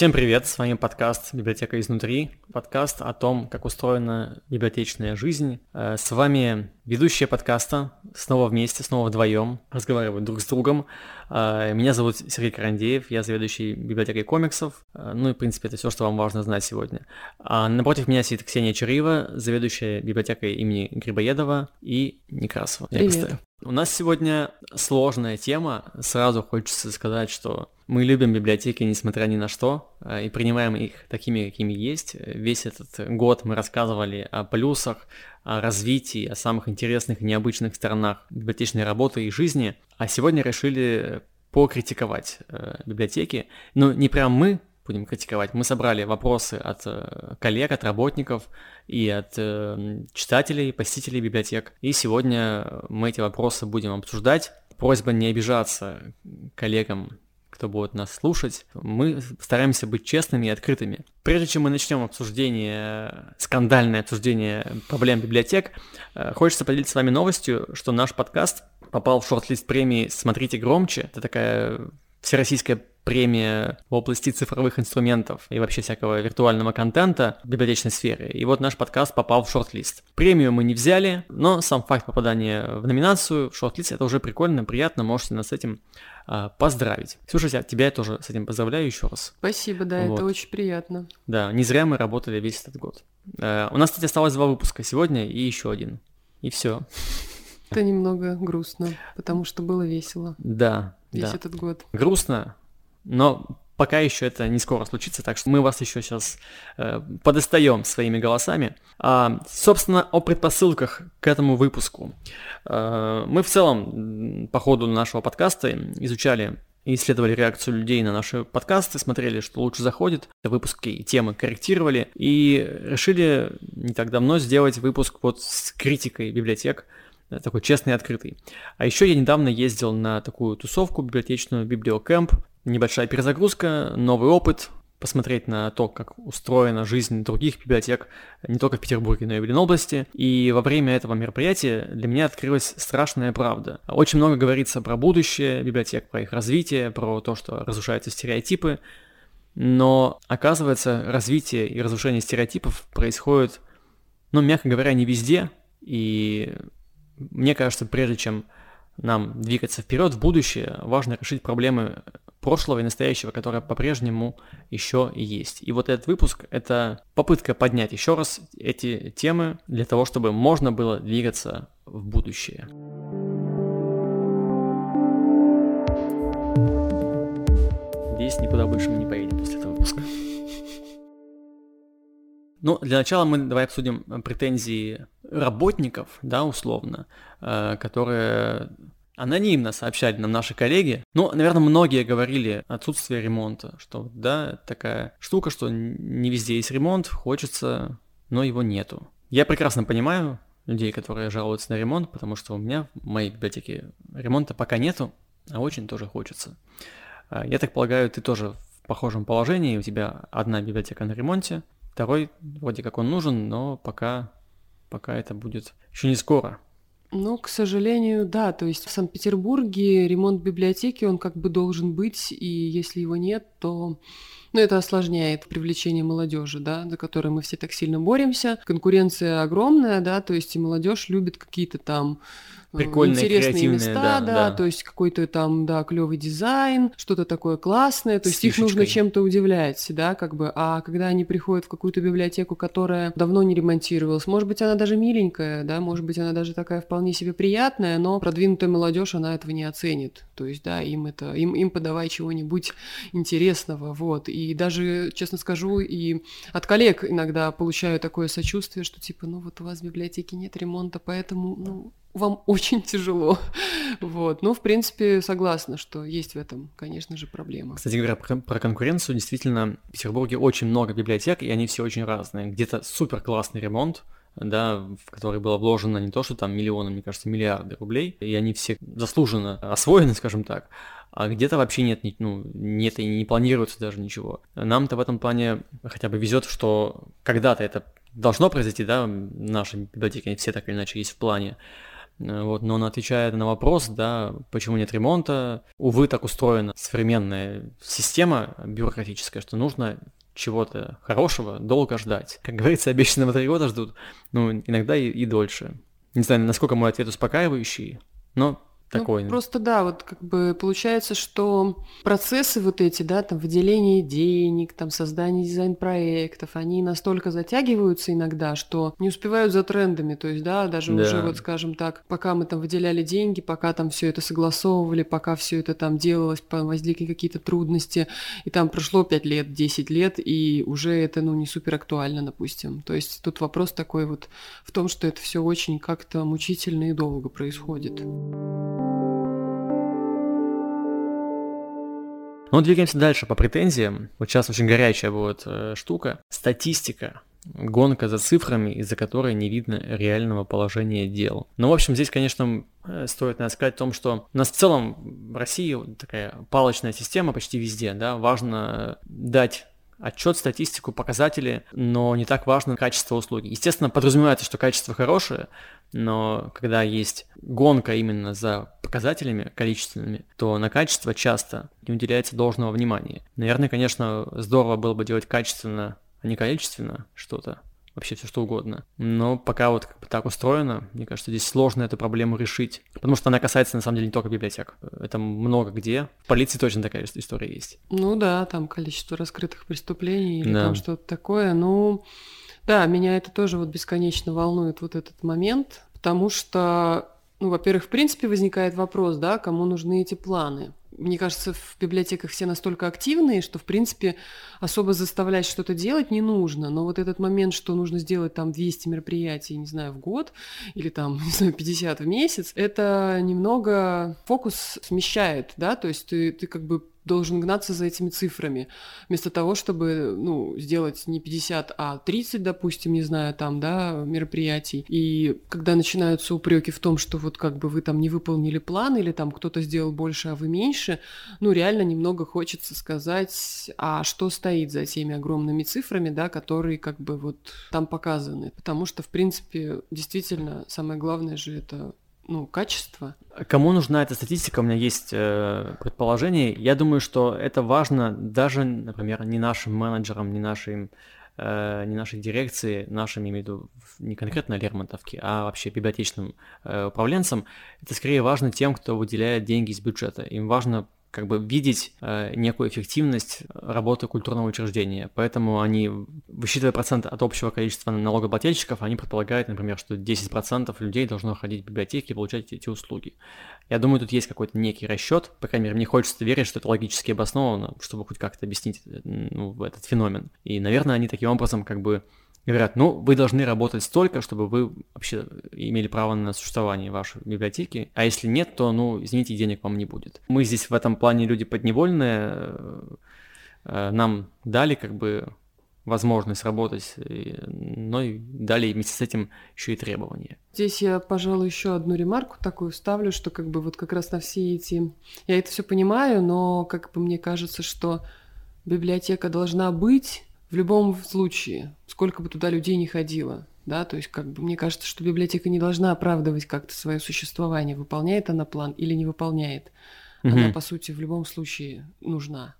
Всем привет, с вами подкаст «Библиотека изнутри», подкаст о том, как устроена библиотечная жизнь. Э, с вами ведущие подкаста, снова вместе, снова вдвоем, разговаривают друг с другом. Э, меня зовут Сергей Карандеев, я заведующий библиотекой комиксов, э, ну и, в принципе, это все, что вам важно знать сегодня. А напротив меня сидит Ксения Чариева, заведующая библиотекой имени Грибоедова и Некрасова. Привет. У нас сегодня сложная тема, сразу хочется сказать, что мы любим библиотеки, несмотря ни на что, э, и принимаем их такими, какими есть. Весь этот год мы рассказывали о плюсах, о развитии, о самых интересных и необычных сторонах библиотечной работы и жизни, а сегодня решили покритиковать э, библиотеки. Ну, не прям мы будем критиковать. Мы собрали вопросы от э, коллег, от работников и от э, читателей, посетителей библиотек. И сегодня мы эти вопросы будем обсуждать. Просьба не обижаться коллегам кто будет нас слушать, мы стараемся быть честными и открытыми. Прежде чем мы начнем обсуждение, скандальное обсуждение проблем библиотек, э, хочется поделиться с вами новостью, что наш подкаст попал в шорт-лист премии «Смотрите громче». Это такая всероссийская премия в области цифровых инструментов и вообще всякого виртуального контента в библиотечной сфере. И вот наш подкаст попал в шорт-лист. Премию мы не взяли, но сам факт попадания в номинацию в шорт-лист это уже прикольно, приятно, можете нас с этим а, поздравить. Слушайте, а тебя я тоже с этим поздравляю еще раз. Спасибо, да, вот. это очень приятно. Да, не зря мы работали весь этот год. А, у нас, кстати, осталось два выпуска сегодня и еще один. И все. Это немного грустно, потому что было весело. Да, весь да. этот год. Грустно, но пока еще это не скоро случится, так что мы вас еще сейчас э, подостаем своими голосами. А, собственно, о предпосылках к этому выпуску. А, мы в целом по ходу нашего подкаста изучали и исследовали реакцию людей на наши подкасты, смотрели, что лучше заходит, выпуски и темы корректировали, и решили не так давно сделать выпуск вот с критикой библиотек, такой честный и открытый. А еще я недавно ездил на такую тусовку библиотечную, библиокэмп, небольшая перезагрузка, новый опыт, посмотреть на то, как устроена жизнь других библиотек не только в Петербурге, но и в Ленобласти. И во время этого мероприятия для меня открылась страшная правда. Очень много говорится про будущее библиотек, про их развитие, про то, что разрушаются стереотипы. Но оказывается, развитие и разрушение стереотипов происходит, ну, мягко говоря, не везде. И мне кажется, прежде чем нам двигаться вперед в будущее, важно решить проблемы прошлого и настоящего, которое по-прежнему еще есть. И вот этот выпуск — это попытка поднять еще раз эти темы для того, чтобы можно было двигаться в будущее. Здесь никуда больше мы не поедем после этого выпуска. Ну, для начала мы давай обсудим претензии работников, да, условно, э, которые анонимно сообщали нам наши коллеги. Ну, наверное, многие говорили отсутствие ремонта, что да, такая штука, что не везде есть ремонт, хочется, но его нету. Я прекрасно понимаю людей, которые жалуются на ремонт, потому что у меня в моей библиотеке ремонта пока нету, а очень тоже хочется. А, я так полагаю, ты тоже в похожем положении, у тебя одна библиотека на ремонте, второй вроде как он нужен, но пока, пока это будет еще не скоро. Ну, к сожалению, да. То есть в Санкт-Петербурге ремонт библиотеки, он как бы должен быть, и если его нет, то ну, это осложняет привлечение молодежи, да, за которой мы все так сильно боремся. Конкуренция огромная, да, то есть и молодежь любит какие-то там прикольные, интересные места, да, да, да, то есть какой-то там, да, клевый дизайн, что-то такое классное, то есть их нужно чем-то удивлять, да, как бы, а когда они приходят в какую-то библиотеку, которая давно не ремонтировалась, может быть, она даже миленькая, да, может быть, она даже такая вполне себе приятная, но продвинутая молодежь, она этого не оценит, то есть, да, им это, им, им подавай чего-нибудь интересного, вот, и даже, честно скажу, и от коллег иногда получаю такое сочувствие, что типа, ну вот у вас в библиотеке нет ремонта, поэтому, ну, вам очень тяжело. Вот. Ну, в принципе, согласна, что есть в этом, конечно же, проблема. Кстати говоря, про, конкуренцию, действительно, в Петербурге очень много библиотек, и они все очень разные. Где-то супер классный ремонт, да, в который было вложено не то, что там миллионы, мне кажется, миллиарды рублей, и они все заслуженно освоены, скажем так, а где-то вообще нет, ну, нет и не планируется даже ничего. Нам-то в этом плане хотя бы везет, что когда-то это должно произойти, да, наши библиотеки, они все так или иначе есть в плане, вот, но он отвечает на вопрос, да, почему нет ремонта. Увы, так устроена современная система бюрократическая, что нужно чего-то хорошего долго ждать. Как говорится, обещанного три года ждут, ну, иногда и, и дольше. Не знаю, насколько мой ответ успокаивающий, но такой. Ну, просто да, вот как бы получается, что процессы вот эти, да, там выделение денег, там создание дизайн-проектов, они настолько затягиваются иногда, что не успевают за трендами. То есть, да, даже да. уже вот, скажем так, пока мы там выделяли деньги, пока там все это согласовывали, пока все это там делалось, возникли какие-то трудности, и там прошло 5 лет, 10 лет, и уже это, ну, не супер актуально, допустим. То есть тут вопрос такой вот в том, что это все очень как-то мучительно и долго происходит. Ну, двигаемся дальше по претензиям. Вот сейчас очень горячая будет э, штука. Статистика. Гонка за цифрами, из-за которой не видно реального положения дел. Ну, в общем, здесь, конечно, э, стоит наверное, сказать о том, что у нас в целом в России такая палочная система почти везде, да, важно дать отчет, статистику, показатели, но не так важно качество услуги. Естественно, подразумевается, что качество хорошее, но когда есть гонка именно за показателями количественными, то на качество часто не уделяется должного внимания. Наверное, конечно, здорово было бы делать качественно, а не количественно что-то, вообще все что угодно. Но пока вот как бы так устроено, мне кажется, здесь сложно эту проблему решить. Потому что она касается на самом деле не только библиотек. Это много где. В полиции точно такая история есть. Ну да, там количество раскрытых преступлений или да. там что-то такое. Ну, да, меня это тоже вот бесконечно волнует вот этот момент, потому что, ну, во-первых, в принципе возникает вопрос, да, кому нужны эти планы мне кажется, в библиотеках все настолько активные, что, в принципе, особо заставлять что-то делать не нужно. Но вот этот момент, что нужно сделать там 200 мероприятий, не знаю, в год или там, не знаю, 50 в месяц, это немного фокус смещает, да, то есть ты, ты как бы должен гнаться за этими цифрами, вместо того, чтобы, ну, сделать не 50, а 30, допустим, не знаю, там, да, мероприятий. И когда начинаются упреки в том, что вот как бы вы там не выполнили план или там кто-то сделал больше, а вы меньше, ну, реально немного хочется сказать, а что стоит за теми огромными цифрами, да, которые как бы вот там показаны. Потому что, в принципе, действительно, самое главное же это ну, качество. Кому нужна эта статистика, у меня есть э, предположение. Я думаю, что это важно даже, например, не нашим менеджерам, не нашим э, не нашей дирекции, нашим, имею в виду, не конкретно Лермонтовке, а вообще библиотечным э, управленцам, это скорее важно тем, кто выделяет деньги из бюджета. Им важно как бы видеть э, некую эффективность работы культурного учреждения. Поэтому они, высчитывая процент от общего количества налогоплательщиков, они предполагают, например, что 10% людей должно ходить в библиотеки и получать эти услуги. Я думаю, тут есть какой-то некий расчет, по крайней мере, мне хочется верить, что это логически обосновано, чтобы хоть как-то объяснить э, ну, этот феномен. И, наверное, они таким образом как бы говорят, ну, вы должны работать столько, чтобы вы вообще имели право на существование вашей библиотеки, а если нет, то, ну, извините, денег вам не будет. Мы здесь в этом плане люди подневольные, э, э, нам дали как бы возможность работать, но и дали вместе с этим еще и требования. Здесь я, пожалуй, еще одну ремарку такую вставлю, что как бы вот как раз на все эти... Я это все понимаю, но как бы мне кажется, что библиотека должна быть в любом случае, сколько бы туда людей не ходило, да, то есть как бы мне кажется, что библиотека не должна оправдывать как-то свое существование, выполняет она план или не выполняет. Угу. Она, по сути, в любом случае нужна.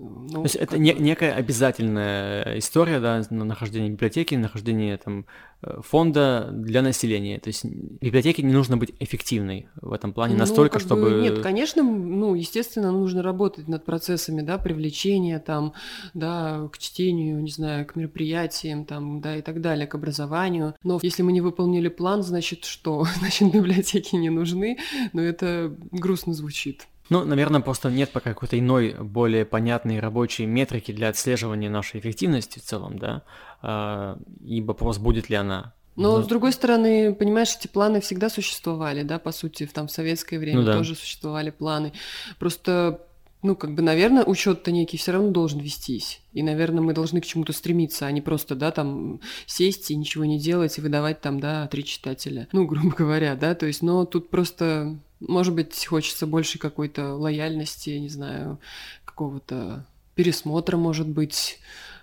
Ну, То есть это не, некая обязательная история, да, нахождение библиотеки, нахождение там э, фонда для населения. То есть библиотеке не нужно быть эффективной в этом плане ну, настолько, чтобы... Бы, нет, конечно, ну, естественно, нужно работать над процессами, да, привлечения там, да, к чтению, не знаю, к мероприятиям там, да, и так далее, к образованию. Но если мы не выполнили план, значит что? Значит, библиотеки не нужны, но это грустно звучит. Ну, наверное, просто нет пока какой-то иной, более понятной рабочей метрики для отслеживания нашей эффективности в целом, да, а, и вопрос, будет ли она. Но, Но, с другой стороны, понимаешь, эти планы всегда существовали, да, по сути, там в советское время ну, да. тоже существовали планы. Просто ну, как бы, наверное, учет-то некий все равно должен вестись. И, наверное, мы должны к чему-то стремиться, а не просто, да, там, сесть и ничего не делать и выдавать там, да, три читателя. Ну, грубо говоря, да, то есть, но тут просто может быть, хочется больше какой-то лояльности, не знаю, какого-то пересмотра, может быть,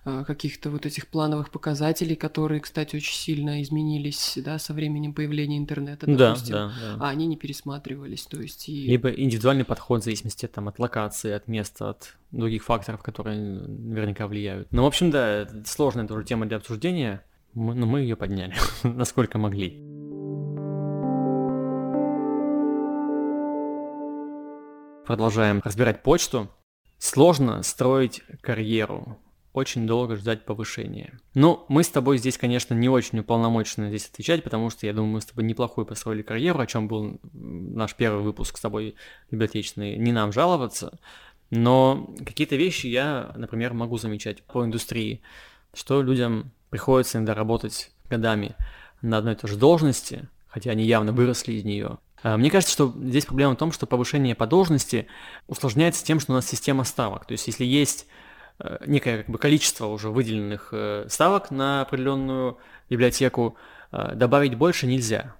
а, каких-то вот этих плановых показателей, которые, кстати, очень сильно изменились, да, со временем появления интернета, допустим, да, да, да. а они не пересматривались, то есть и... Либо индивидуальный подход в зависимости там, от локации, от места, от других факторов, которые наверняка влияют. Ну, в общем, да, сложная тоже тема для обсуждения, но мы ее подняли, насколько могли. Продолжаем разбирать почту. Сложно строить карьеру, очень долго ждать повышения. Ну, мы с тобой здесь, конечно, не очень уполномочены здесь отвечать, потому что я думаю, мы с тобой неплохую построили карьеру, о чем был наш первый выпуск с тобой библиотечный, не нам жаловаться. Но какие-то вещи я, например, могу замечать по индустрии, что людям приходится иногда работать годами на одной и той же должности, хотя они явно выросли из нее, мне кажется, что здесь проблема в том, что повышение по должности усложняется тем, что у нас система ставок. То есть если есть э, некое как бы, количество уже выделенных э, ставок на определенную библиотеку, э, добавить больше нельзя.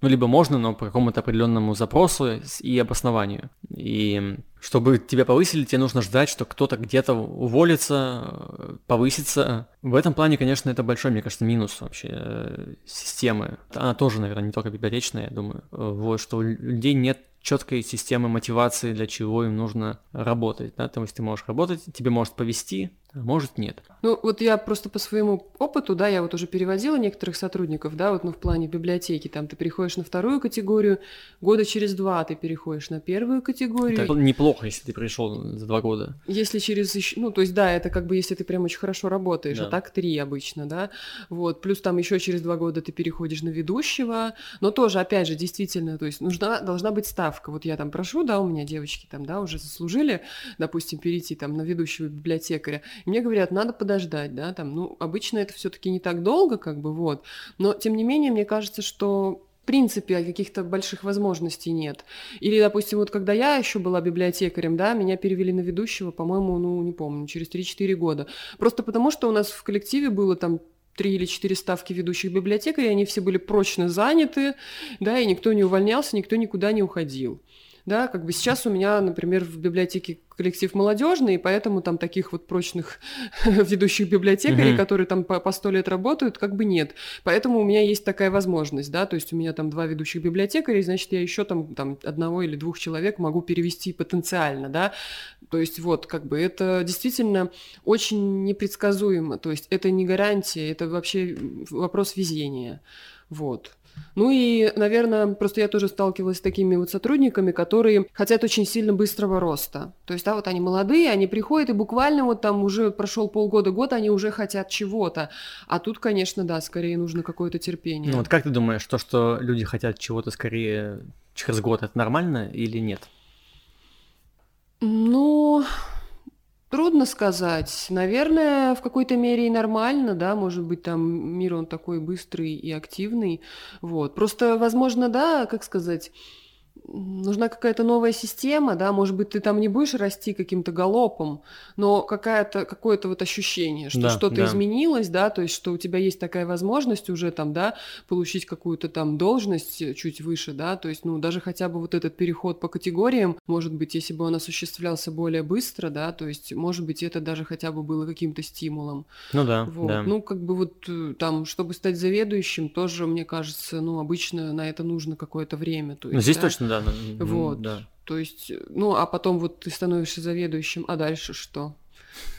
Ну, либо можно, но по какому-то определенному запросу и обоснованию. И чтобы тебя повысили, тебе нужно ждать, что кто-то где-то уволится, повысится. В этом плане, конечно, это большой, мне кажется, минус вообще э, системы. Она тоже, наверное, не только библиотечная, я думаю. Вот, что у людей нет четкой системы мотивации, для чего им нужно работать. Да? То есть ты можешь работать, тебе может повести, а может нет. Ну, вот я просто по своему опыту, да, я вот уже переводила некоторых сотрудников, да, вот ну, в плане библиотеки, там ты переходишь на вторую категорию, года через два ты переходишь на первую категорию. Это неплохо, если ты пришел за два года. Если через, ну, то есть, да, это как бы, если ты прям очень хорошо работаешь, а да. а так три обычно, да, вот, плюс там еще через два года ты переходишь на ведущего, но тоже, опять же, действительно, то есть нужна, должна быть ставка, вот я там прошу, да, у меня девочки там, да, уже заслужили, допустим, перейти там на ведущего библиотекаря, и мне говорят, надо подождать, да, там, ну, обычно это все-таки не так долго, как бы, вот. Но, тем не менее, мне кажется, что в принципе каких-то больших возможностей нет. Или, допустим, вот когда я еще была библиотекарем, да, меня перевели на ведущего, по-моему, ну, не помню, через 3-4 года. Просто потому, что у нас в коллективе было там три или четыре ставки ведущих библиотекарей, они все были прочно заняты, да, и никто не увольнялся, никто никуда не уходил. Да, как бы сейчас у меня, например, в библиотеке коллектив молодежный, и поэтому там таких вот прочных ведущих библиотекарей, mm-hmm. которые там по сто лет работают, как бы нет. Поэтому у меня есть такая возможность, да, то есть у меня там два ведущих библиотекаря, значит, я еще там, там одного или двух человек могу перевести потенциально, да. То есть вот, как бы это действительно очень непредсказуемо, то есть это не гарантия, это вообще вопрос везения. Вот. Ну и, наверное, просто я тоже сталкивалась с такими вот сотрудниками, которые хотят очень сильно быстрого роста. То есть, да, вот они молодые, они приходят, и буквально вот там уже прошел полгода, год, они уже хотят чего-то. А тут, конечно, да, скорее нужно какое-то терпение. Ну вот как ты думаешь, то, что люди хотят чего-то скорее через год, это нормально или нет? Ну, Трудно сказать. Наверное, в какой-то мере и нормально, да, может быть, там мир он такой быстрый и активный, вот. Просто, возможно, да, как сказать, нужна какая-то новая система, да, может быть, ты там не будешь расти каким-то галопом, но какая-то, какое-то вот ощущение, что да, что-то да. изменилось, да, то есть, что у тебя есть такая возможность уже там, да, получить какую-то там должность чуть выше, да, то есть, ну, даже хотя бы вот этот переход по категориям, может быть, если бы он осуществлялся более быстро, да, то есть, может быть, это даже хотя бы было каким-то стимулом. Ну да, вот. да. Ну, как бы вот э, там, чтобы стать заведующим, тоже, мне кажется, ну, обычно на это нужно какое-то время. То есть, Но здесь да? точно, да, вот. Да. То есть, ну, а потом вот ты становишься заведующим, а дальше что?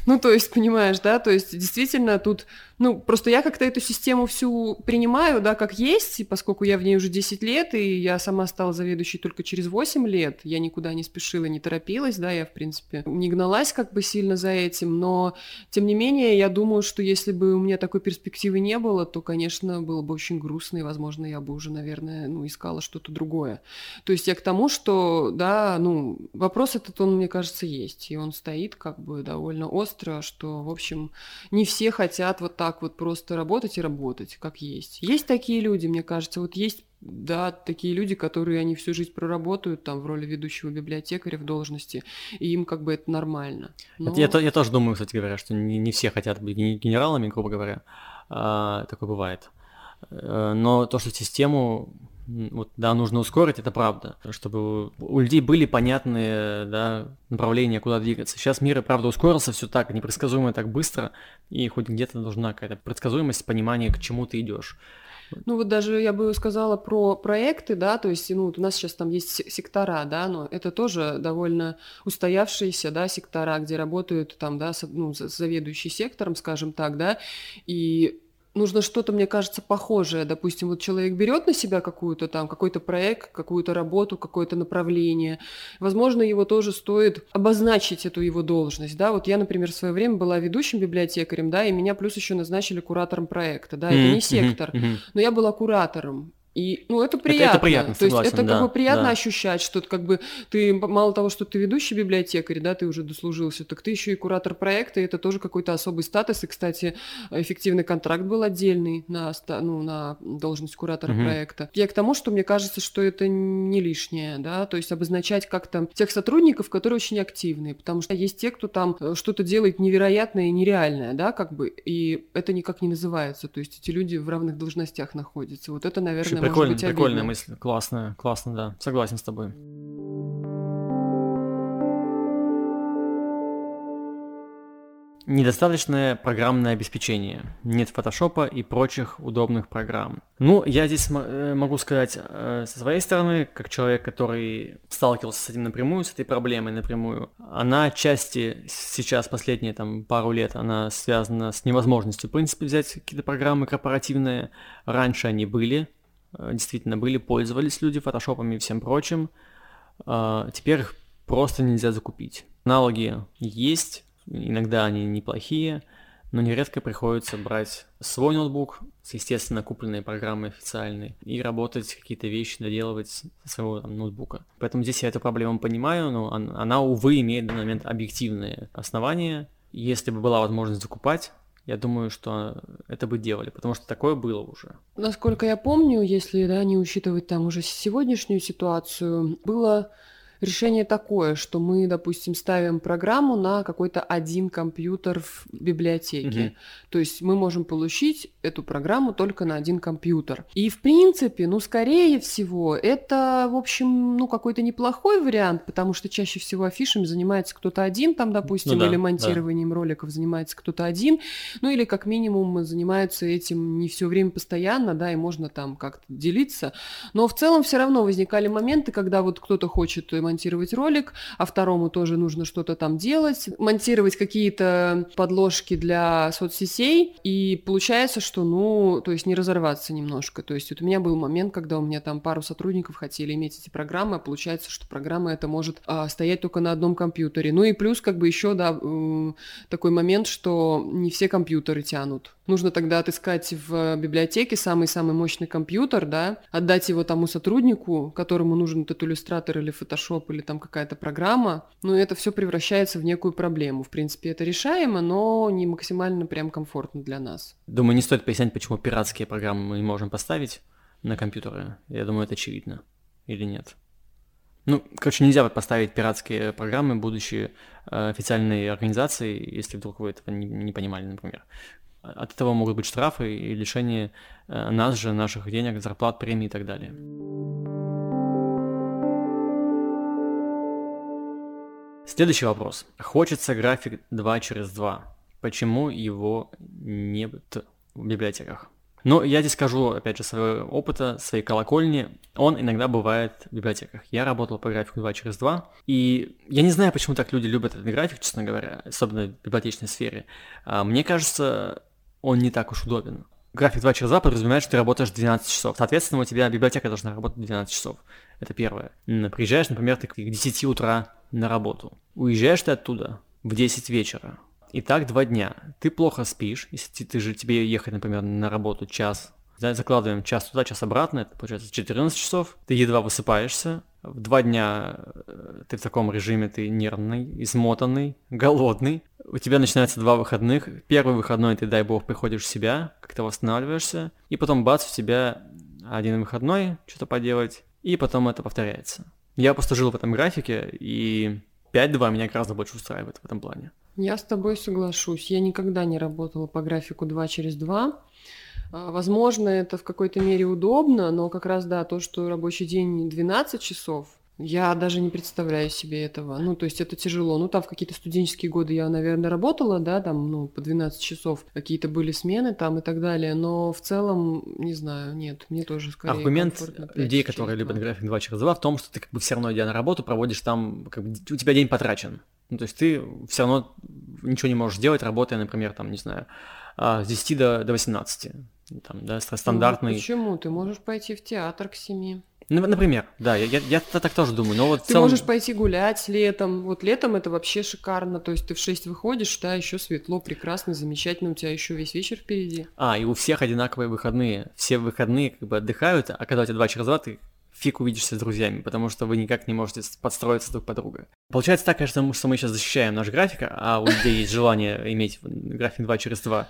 Ну, то есть, понимаешь, да, то есть, действительно, тут ну, просто я как-то эту систему всю принимаю, да, как есть, и поскольку я в ней уже 10 лет, и я сама стала заведующей только через 8 лет, я никуда не спешила, не торопилась, да, я, в принципе, не гналась как бы сильно за этим, но, тем не менее, я думаю, что если бы у меня такой перспективы не было, то, конечно, было бы очень грустно, и, возможно, я бы уже, наверное, ну, искала что-то другое. То есть я к тому, что, да, ну, вопрос этот, он, мне кажется, есть, и он стоит как бы довольно остро, что, в общем, не все хотят вот так вот просто работать и работать, как есть. Есть такие люди, мне кажется, вот есть да, такие люди, которые они всю жизнь проработают там в роли ведущего библиотекаря в должности, и им как бы это нормально. Но... Я, я тоже думаю, кстати говоря, что не, не все хотят быть генералами, грубо говоря, а, такое бывает. Э, но то, что систему вот, да, нужно ускорить, это правда, чтобы у людей были понятные, да, направления, куда двигаться. Сейчас мир, правда, ускорился все так, непредсказуемо так быстро, и хоть где-то нужна какая-то предсказуемость, понимание, к чему ты идешь. Ну вот даже я бы сказала про проекты, да, то есть, ну, вот у нас сейчас там есть сектора, да, но это тоже довольно устоявшиеся, да, сектора, где работают там, да, ну, заведующий сектором, скажем так, да, и нужно что-то, мне кажется, похожее. Допустим, вот человек берет на себя какую-то там, какой-то проект, какую-то работу, какое-то направление. Возможно, его тоже стоит обозначить, эту его должность, да. Вот я, например, в свое время была ведущим библиотекарем, да, и меня плюс еще назначили куратором проекта, да. Mm-hmm. Это не сектор, mm-hmm. но я была куратором. И, ну, это приятно. Это, это приятно, То согласен, есть это да, как бы приятно да. ощущать, что как бы ты мало того, что ты ведущий библиотекарь, да, ты уже дослужился, так ты еще и куратор проекта, и это тоже какой-то особый статус. И, кстати, эффективный контракт был отдельный на, ну, на должность куратора угу. проекта. Я к тому, что мне кажется, что это не лишнее, да, то есть обозначать как-то тех сотрудников, которые очень активные, потому что есть те, кто там э, что-то делает невероятное и нереальное, да, как бы, и это никак не называется. То есть эти люди в равных должностях находятся. Вот это, наверное, прикольно, быть прикольная мысль, классная, классно, да, согласен с тобой. Недостаточное программное обеспечение. Нет фотошопа и прочих удобных программ. Ну, я здесь э, могу сказать э, со своей стороны, как человек, который сталкивался с этим напрямую, с этой проблемой напрямую. Она отчасти сейчас, последние там пару лет, она связана с невозможностью, в принципе, взять какие-то программы корпоративные. Раньше они были, действительно были, пользовались люди фотошопами и всем прочим. А, теперь их просто нельзя закупить. Аналоги есть, иногда они неплохие, но нередко приходится брать свой ноутбук с естественно купленной программой официальной и работать какие-то вещи, доделывать со своего там, ноутбука. Поэтому здесь я эту проблему понимаю, но она, увы, имеет на момент объективные основания. Если бы была возможность закупать, я думаю, что это бы делали, потому что такое было уже. Насколько я помню, если да, не учитывать там уже сегодняшнюю ситуацию, было решение такое, что мы, допустим, ставим программу на какой-то один компьютер в библиотеке. Угу. То есть мы можем получить эту программу только на один компьютер. И в принципе, ну, скорее всего, это, в общем, ну, какой-то неплохой вариант, потому что чаще всего афишами занимается кто-то один, там, допустим, ну, да, или монтированием да. роликов занимается кто-то один, ну, или как минимум занимаются этим не все время постоянно, да, и можно там как-то делиться. Но в целом все равно возникали моменты, когда вот кто-то хочет монтировать ролик, а второму тоже нужно что-то там делать, монтировать какие-то подложки для соцсетей, и получается, что, ну, то есть не разорваться немножко. То есть вот у меня был момент, когда у меня там пару сотрудников хотели иметь эти программы, а получается, что программа это может а, стоять только на одном компьютере. Ну и плюс как бы еще, да, такой момент, что не все компьютеры тянут Нужно тогда отыскать в библиотеке самый-самый мощный компьютер, да, отдать его тому сотруднику, которому нужен этот иллюстратор или фотошоп или там какая-то программа. Ну, это все превращается в некую проблему. В принципе, это решаемо, но не максимально прям комфортно для нас. Думаю, не стоит пояснять, почему пиратские программы мы не можем поставить на компьютеры. Я думаю, это очевидно. Или нет? Ну, короче, нельзя поставить пиратские программы, будучи э, официальной организацией, если вдруг вы этого не, не понимали, например. От этого могут быть штрафы и лишение э, нас же, наших денег, зарплат, премий и так далее. Следующий вопрос. Хочется график 2 через 2. Почему его нет в библиотеках? Но я здесь скажу, опять же, своего опыта, своей колокольни. Он иногда бывает в библиотеках. Я работал по графику 2 через 2, и я не знаю, почему так люди любят этот график, честно говоря, особенно в библиотечной сфере. А, мне кажется, он не так уж удобен. График 2 через 2 подразумевает, что ты работаешь 12 часов. Соответственно, у тебя библиотека должна работать 12 часов. Это первое. Приезжаешь, например, ты к 10 утра на работу. Уезжаешь ты оттуда в 10 вечера. И так два дня. Ты плохо спишь, если ты же тебе ехать, например, на работу час. Закладываем час туда, час обратно, это получается 14 часов. Ты едва высыпаешься, в два дня э, ты в таком режиме, ты нервный, измотанный, голодный. У тебя начинается два выходных. Первый выходной ты, дай бог, приходишь в себя, как-то восстанавливаешься. И потом бац, у тебя один выходной, что-то поделать. И потом это повторяется. Я просто жил в этом графике, и 5-2 меня гораздо больше устраивает в этом плане. Я с тобой соглашусь. Я никогда не работала по графику 2 через 2. А, возможно, это в какой-то мере удобно, но как раз, да, то, что рабочий день 12 часов, я даже не представляю себе этого. Ну, то есть это тяжело. Ну, там в какие-то студенческие годы я, наверное, работала, да, там, ну, по 12 часов какие-то были смены там и так далее, но в целом, не знаю, нет, мне тоже скорее Аргумент людей, которые любят график 2 через 2 в том, что ты как бы все равно, идя на работу, проводишь там, как бы у тебя день потрачен. Ну, то есть ты все равно ничего не можешь делать, работая, например, там, не знаю, а, с 10 до, до 18. Там, да, стандартный... Ну, почему? Ты можешь пойти в театр к 7. Например, да, я, я, я так тоже думаю, но вот Ты целом... можешь пойти гулять летом, вот летом это вообще шикарно, то есть ты в 6 выходишь, да, еще светло, прекрасно, замечательно, у тебя еще весь вечер впереди. А, и у всех одинаковые выходные, все выходные как бы отдыхают, а когда у тебя два через два, ты фиг увидишься с друзьями, потому что вы никак не можете подстроиться друг под друга. Получается так, конечно, что мы сейчас защищаем наш график, а у людей есть желание иметь график 2 через 2.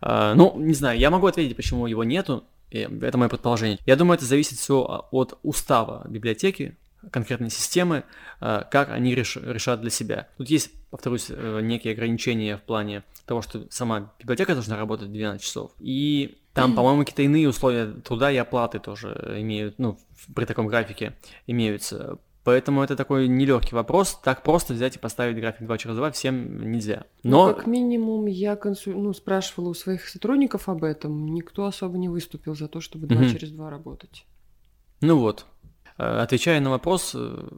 А, ну, не знаю, я могу ответить, почему его нету, это мое предположение. Я думаю, это зависит все от устава библиотеки, конкретной системы, э, как они реш, решат для себя. Тут есть, повторюсь, э, некие ограничения в плане того, что сама библиотека должна работать 12 часов. И там, по-моему, какие-то иные условия труда и оплаты тоже имеют, ну, при таком графике имеются. Поэтому это такой нелегкий вопрос. Так просто взять и поставить график 2 через 2 всем нельзя. Ну, Но... Ну, как минимум, я консуль... ну, спрашивала у своих сотрудников об этом. Никто особо не выступил за то, чтобы 2 угу. через 2 работать. Ну вот. Э, отвечая на вопрос, э,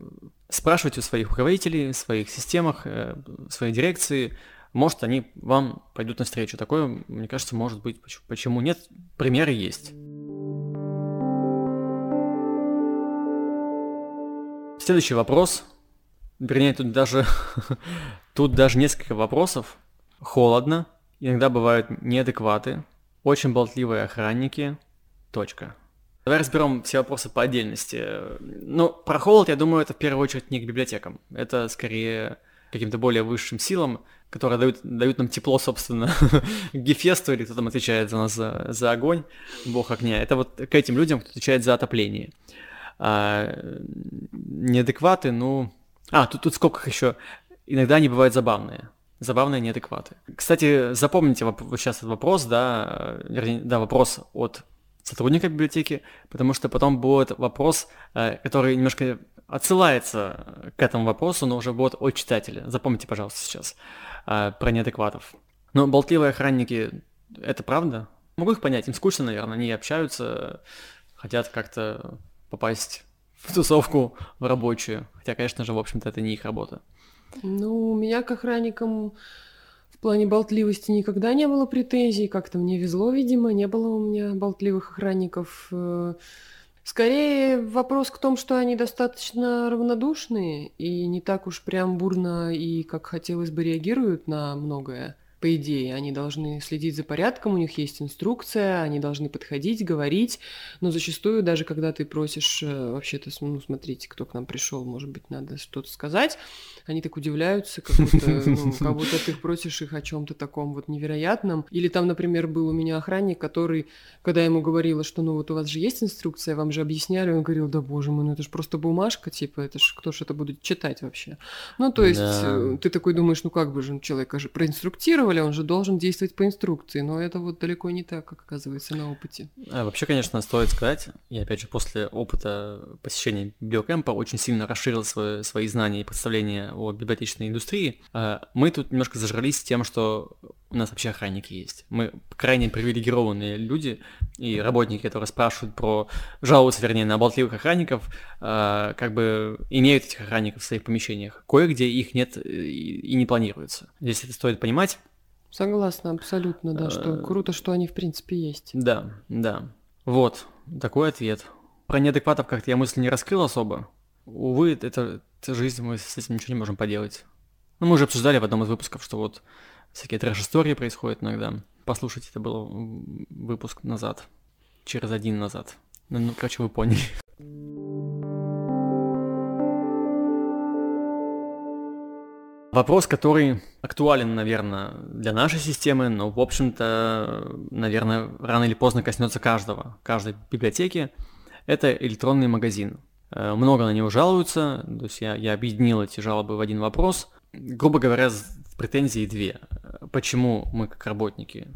спрашивайте у своих руководителей, в своих системах, э, своей дирекции, может, они вам пойдут навстречу. Такое, мне кажется, может быть. Почему нет? Примеры есть. Следующий вопрос. Вернее, тут даже, тут даже несколько вопросов. Холодно. Иногда бывают неадекваты. Очень болтливые охранники. Точка. Давай разберем все вопросы по отдельности. Ну, про холод, я думаю, это в первую очередь не к библиотекам. Это скорее каким-то более высшим силам, которые дают, дают нам тепло, собственно, Гефесту, или кто там отвечает за нас за, за огонь, бог огня. Это вот к этим людям, кто отвечает за отопление. А, неадекваты, ну... А, тут, тут сколько еще. Иногда они бывают забавные. Забавные неадекваты. Кстати, запомните вот сейчас этот вопрос, да, да, вопрос от сотрудника библиотеки, потому что потом будет вопрос, э, который немножко отсылается к этому вопросу, но уже будет от читателя. Запомните, пожалуйста, сейчас э, про неадекватов. Но болтливые охранники, это правда? Могу их понять, им скучно, наверное, они общаются, хотят как-то попасть в тусовку в рабочую. Хотя, конечно же, в общем-то, это не их работа. Ну, у меня к охранникам в плане болтливости никогда не было претензий. Как-то мне везло, видимо, не было у меня болтливых охранников. Э, скорее вопрос к тому, что они достаточно равнодушные и не так уж прям бурно и, как хотелось бы, реагируют на многое по идее, они должны следить за порядком, у них есть инструкция, они должны подходить, говорить, но зачастую даже когда ты просишь э, вообще-то, ну, смотрите, кто к нам пришел, может быть, надо что-то сказать, они так удивляются, как будто, ну, как будто ты просишь их о чем-то таком вот невероятном. Или там, например, был у меня охранник, который, когда я ему говорила, что ну вот у вас же есть инструкция, вам же объясняли, он говорил, да боже мой, ну это же просто бумажка, типа, это ж кто ж это будет читать вообще? Ну, то есть да. Э, ты такой думаешь, ну как бы же человека же проинструктировали, он же должен действовать по инструкции, но это вот далеко не так, как оказывается на опыте. А, вообще, конечно, стоит сказать, я опять же после опыта посещения биокэмпа очень сильно расширил свои, свои знания и представления о библиотечной индустрии, э, мы тут немножко зажрались тем, что у нас вообще охранники есть. Мы крайне привилегированные люди и работники, которые спрашивают про, жалуются, вернее, на болтливых охранников, э, как бы имеют этих охранников в своих помещениях. Кое-где их нет и не планируется. Здесь это стоит понимать. Согласна, абсолютно, да, что э, круто, что они в принципе есть. Да, да. Вот, такой ответ. Про неадекватов как-то я мысль не раскрыл особо. Увы, это, это жизнь, мы с этим ничего не можем поделать. Ну, мы уже обсуждали в одном из выпусков, что вот всякие трэш-истории происходят иногда. Послушайте, это был выпуск назад, через один назад. Ну, ну короче, вы поняли. Вопрос, который актуален, наверное, для нашей системы, но, в общем-то, наверное, рано или поздно коснется каждого, каждой библиотеки, это электронный магазин. Э, много на него жалуются, то есть я, я объединил эти жалобы в один вопрос. Грубо говоря, претензии две. Почему мы, как работники,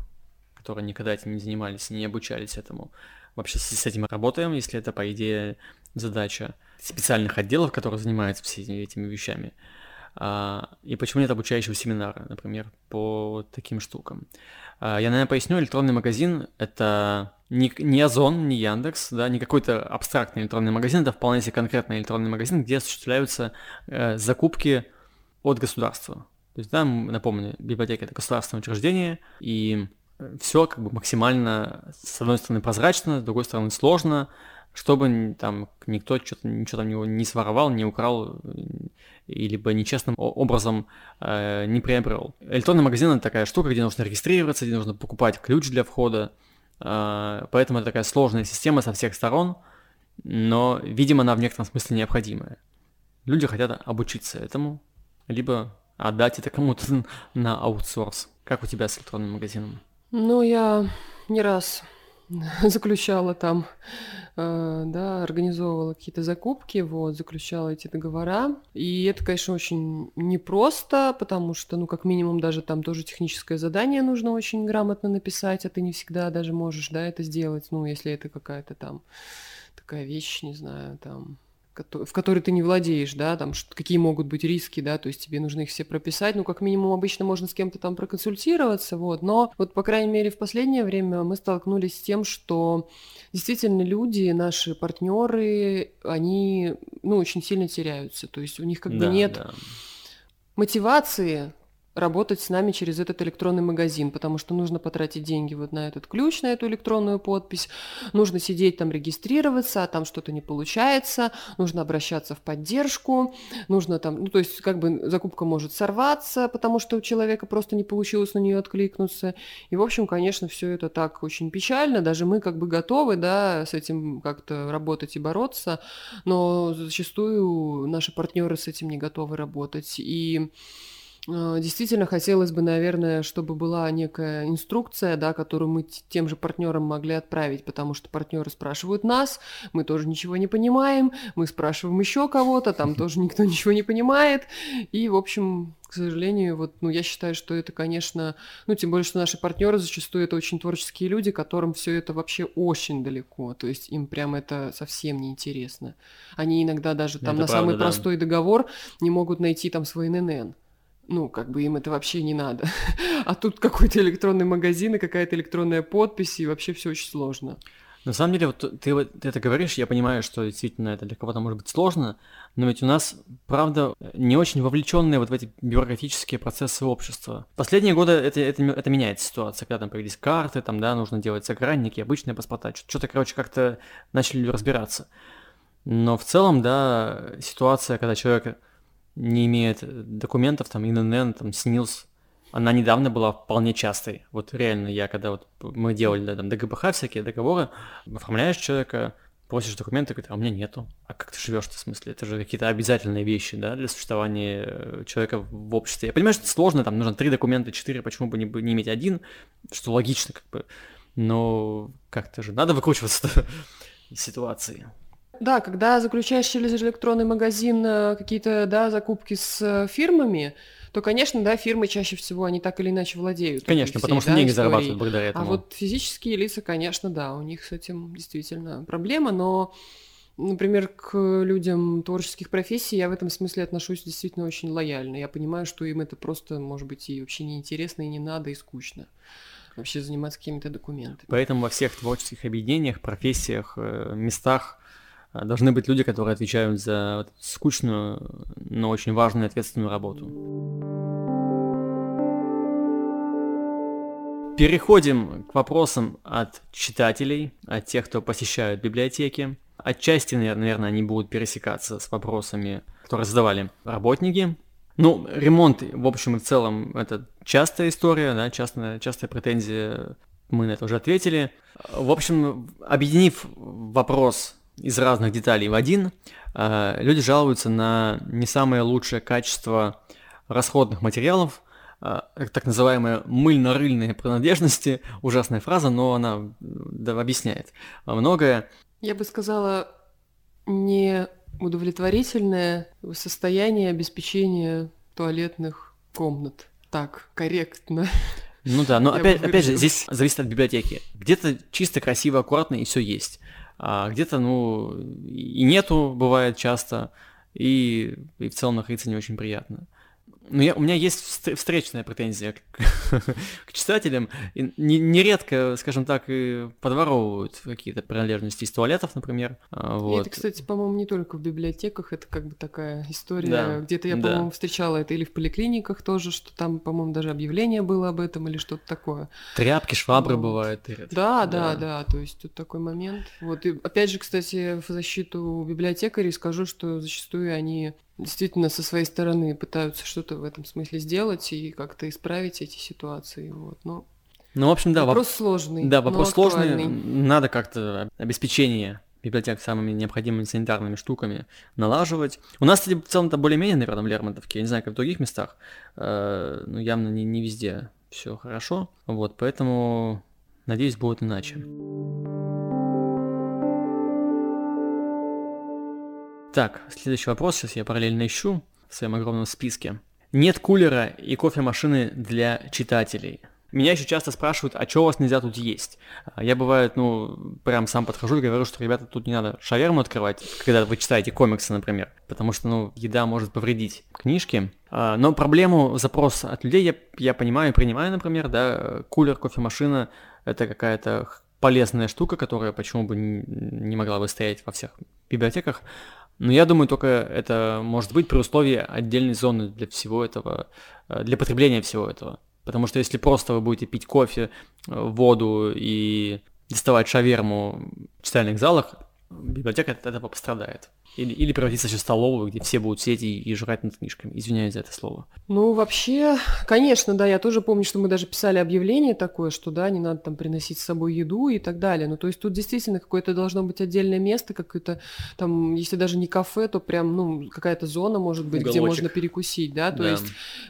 которые никогда этим не занимались, не обучались этому, вообще с этим работаем, если это, по идее, задача специальных отделов, которые занимаются всеми этими вещами. А, и почему нет обучающего семинара, например, по таким штукам. А, я, наверное, поясню, электронный магазин — это не, не Озон, не Яндекс, да, не какой-то абстрактный электронный магазин, это вполне себе конкретный электронный магазин, где осуществляются э, закупки от государства. То есть, да, напомню, библиотека — это государственное учреждение, и все как бы максимально, с одной стороны, прозрачно, с другой стороны, сложно, чтобы там никто что-то ничего там него не своровал, не украл, и либо нечестным образом э, не приобрел. Электронный магазин это такая штука, где нужно регистрироваться, где нужно покупать ключ для входа, э, поэтому это такая сложная система со всех сторон, но, видимо, она в некотором смысле необходимая. Люди хотят обучиться этому, либо отдать это кому-то на аутсорс. Как у тебя с электронным магазином? Ну, я не раз заключала там, э, да, организовывала какие-то закупки, вот, заключала эти договора. И это, конечно, очень непросто, потому что, ну, как минимум, даже там тоже техническое задание нужно очень грамотно написать, а ты не всегда даже можешь, да, это сделать, ну, если это какая-то там такая вещь, не знаю, там в которой ты не владеешь, да, там какие могут быть риски, да, то есть тебе нужно их все прописать, ну, как минимум, обычно можно с кем-то там проконсультироваться, вот, но вот, по крайней мере, в последнее время мы столкнулись с тем, что действительно люди, наши партнеры, они, ну, очень сильно теряются, то есть у них как да, бы нет да. мотивации работать с нами через этот электронный магазин, потому что нужно потратить деньги вот на этот ключ, на эту электронную подпись, нужно сидеть там регистрироваться, а там что-то не получается, нужно обращаться в поддержку, нужно там, ну то есть как бы закупка может сорваться, потому что у человека просто не получилось на нее откликнуться. И в общем, конечно, все это так очень печально, даже мы как бы готовы, да, с этим как-то работать и бороться, но зачастую наши партнеры с этим не готовы работать. И действительно, хотелось бы, наверное, чтобы была некая инструкция, да, которую мы тем же партнерам могли отправить, потому что партнеры спрашивают нас, мы тоже ничего не понимаем, мы спрашиваем еще кого-то, там тоже никто ничего не понимает. И, в общем, к сожалению, вот, ну, я считаю, что это, конечно, ну, тем более, что наши партнеры зачастую это очень творческие люди, которым все это вообще очень далеко, то есть им прям это совсем не интересно. Они иногда даже там это на правда, самый да. простой договор не могут найти там свой ННН ну, как бы им это вообще не надо. А тут какой-то электронный магазин и какая-то электронная подпись, и вообще все очень сложно. На самом деле, вот ты, вот, это говоришь, я понимаю, что действительно это для кого-то может быть сложно, но ведь у нас, правда, не очень вовлеченные вот в эти бюрократические процессы общества. Последние годы это, это, это меняется ситуация, когда там появились карты, там, да, нужно делать согранники, обычные паспорта, что-то, короче, как-то начали разбираться. Но в целом, да, ситуация, когда человек не имеет документов, там, ИНН, там, СНИЛС, она недавно была вполне частой. Вот реально, я когда вот мы делали да, там ДГБХ всякие договоры, оформляешь человека, просишь документы, говорит, а у меня нету. А как ты живешь в смысле? Это же какие-то обязательные вещи, да, для существования э, человека в обществе. Я понимаю, что это сложно, там нужно три документа, четыре, почему бы не, не иметь один, что логично, как бы. Но как-то же надо выкручиваться из ситуации. Да, когда заключаешь через электронный магазин э, какие-то, да, закупки с э, фирмами, то, конечно, да, фирмы чаще всего, они так или иначе владеют. Конечно, потому что да, деньги историей. зарабатывают благодаря а этому. А вот физические лица, конечно, да, у них с этим действительно проблема, но Например, к людям творческих профессий я в этом смысле отношусь действительно очень лояльно. Я понимаю, что им это просто, может быть, и вообще неинтересно, и не надо, и скучно вообще заниматься какими-то документами. Поэтому во всех творческих объединениях, профессиях, э, местах должны быть люди, которые отвечают за скучную, но очень важную и ответственную работу. Переходим к вопросам от читателей, от тех, кто посещают библиотеки. Отчасти, наверное, они будут пересекаться с вопросами, которые задавали работники. Ну, ремонт, в общем и целом, это частая история, да, частная, частая претензия, мы на это уже ответили. В общем, объединив вопрос из разных деталей в один, э, люди жалуются на не самое лучшее качество расходных материалов, э, так называемые мыльно-рыльные принадлежности, ужасная фраза, но она да, объясняет многое. Я бы сказала, не удовлетворительное состояние обеспечения туалетных комнат. Так, корректно. Ну да, но опять, опять же, здесь зависит от библиотеки. Где-то чисто, красиво, аккуратно и все есть. А где-то, ну, и нету, бывает часто, и, и в целом находиться не очень приятно. Ну, я, у меня есть встречная претензия к, к читателям. И нередко, скажем так, и подворовывают какие-то принадлежности из туалетов, например. А, вот. это, кстати, по-моему, не только в библиотеках, это как бы такая история. Да. Где-то я, по-моему, да. встречала это или в поликлиниках тоже, что там, по-моему, даже объявление было об этом или что-то такое. Тряпки, швабры вот. бывают. Да, да, да, да, то есть тут такой момент. Вот, и опять же, кстати, в защиту библиотекарей скажу, что зачастую они действительно со своей стороны пытаются что-то в этом смысле сделать и как-то исправить эти ситуации. Вот. Но ну, в общем, да. Вопрос воп... сложный. Да, вопрос сложный. Надо как-то обеспечение библиотек самыми необходимыми санитарными штуками налаживать. У нас, кстати, в целом-то более-менее, наверное, в Лермонтовке, я не знаю, как в других местах, э, но явно не, не везде все хорошо, вот, поэтому, надеюсь, будет иначе. Так, следующий вопрос, сейчас я параллельно ищу в своем огромном списке. Нет кулера и кофемашины для читателей. Меня еще часто спрашивают, а что у вас нельзя тут есть? А я бывает, ну, прям сам подхожу и говорю, что, ребята, тут не надо шаверму открывать, когда вы читаете комиксы, например, потому что, ну, еда может повредить книжки. А, но проблему, запрос от людей я, я понимаю и принимаю, например, да, кулер, кофемашина – это какая-то полезная штука, которая почему бы не могла бы стоять во всех библиотеках, но я думаю, только это может быть при условии отдельной зоны для всего этого, э, для потребления всего этого. Потому что если просто вы будете пить кофе, э, воду и доставать шаверму в читальных залах, библиотека от этого пострадает. Или, или превратиться в столовую, где все будут сидеть и, и жрать над книжками. Извиняюсь за это слово. Ну, вообще, конечно, да, я тоже помню, что мы даже писали объявление такое, что, да, не надо там приносить с собой еду и так далее. Ну, то есть тут действительно какое-то должно быть отдельное место, какое-то там, если даже не кафе, то прям, ну, какая-то зона, может быть, Уголочек. где можно перекусить, да, то да. есть